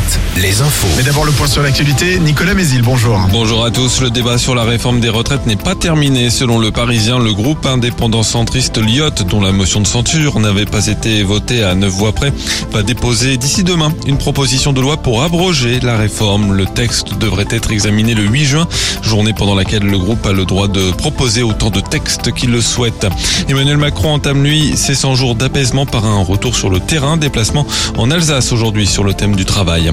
fête. Les infos. Mais d'abord le point sur l'actualité, Nicolas Mézil, bonjour. Bonjour à tous. Le débat sur la réforme des retraites n'est pas terminé. Selon le Parisien, le groupe indépendant centriste Lyotte, dont la motion de censure n'avait pas été votée à neuf voix près, va déposer d'ici demain une proposition de loi pour abroger la réforme. Le texte devrait être examiné le 8 juin, journée pendant laquelle le groupe a le droit de proposer autant de textes qu'il le souhaite. Emmanuel Macron entame lui ses 100 jours d'apaisement par un retour sur le terrain, déplacement en Alsace aujourd'hui sur le thème du travail.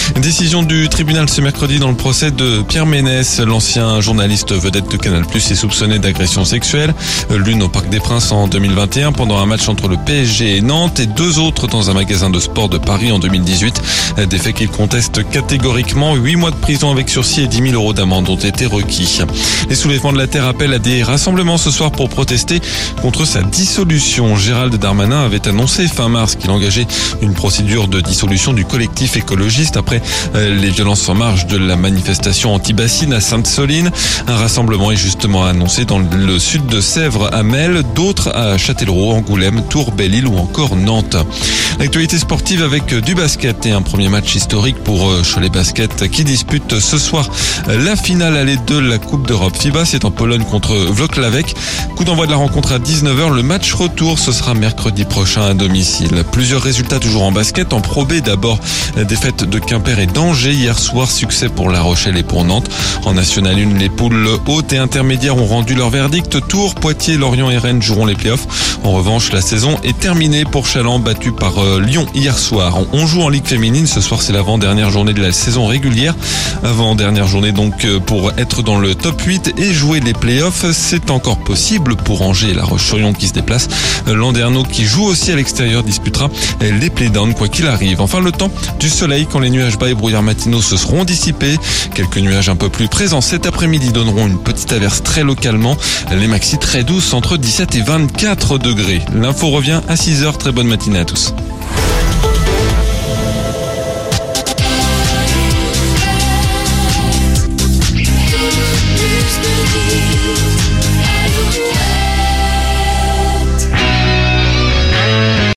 Décision du tribunal ce mercredi dans le procès de Pierre Ménès, l'ancien journaliste vedette de Canal+, est soupçonné d'agression sexuelle, l'une au Parc des Princes en 2021 pendant un match entre le PSG et Nantes et deux autres dans un magasin de sport de Paris en 2018. Des faits qu'il conteste catégoriquement. Huit mois de prison avec sursis et 10 000 euros d'amende ont été requis. Les soulèvements de la Terre appellent à des rassemblements ce soir pour protester contre sa dissolution. Gérald Darmanin avait annoncé fin mars qu'il engageait une procédure de dissolution du collectif écologiste après euh, les violences en marge de la manifestation anti-bassine à Sainte-Soline. Un rassemblement est justement annoncé dans le sud de Sèvres à Mel, d'autres à Châtellerault, Angoulême, Tours, Belle-Île ou encore Nantes. L'actualité sportive avec du basket et un premier match historique pour euh, Cholet Basket qui dispute ce soir la finale allée de la Coupe d'Europe. FIBA, c'est en Pologne contre Vloklavek. Coup d'envoi de la rencontre à 19h. Le match retour, ce sera mercredi prochain à domicile. Plusieurs résultats toujours en basket. En Pro B, d'abord, défaite de Quimper et d'Angers. Hier soir, succès pour La Rochelle et pour Nantes. En National 1, les poules hautes et intermédiaires ont rendu leur verdict. Tours, Poitiers, Lorient et Rennes joueront les playoffs. En revanche, la saison est terminée pour Chaland, battu par euh, Lyon hier soir. On joue en Ligue féminine. Ce soir, c'est l'avant-dernière journée de la saison régulière. Avant-dernière journée donc euh, pour être dans le top 8 et jouer les playoffs. C'est encore possible pour Angers et La Roche-sur-Yon qui se déplacent. Landerneau qui joue aussi à l'extérieur disputera les playdowns quoi qu'il arrive. Enfin, le temps du soleil quand les nuages bas et brouillards matinaux se seront dissipés. Quelques nuages un peu plus présents cet après-midi donneront une petite averse très localement. Les maxis très douces entre 17 et 24 degrés. L'info revient à 6h. Très bonne matinée à tous.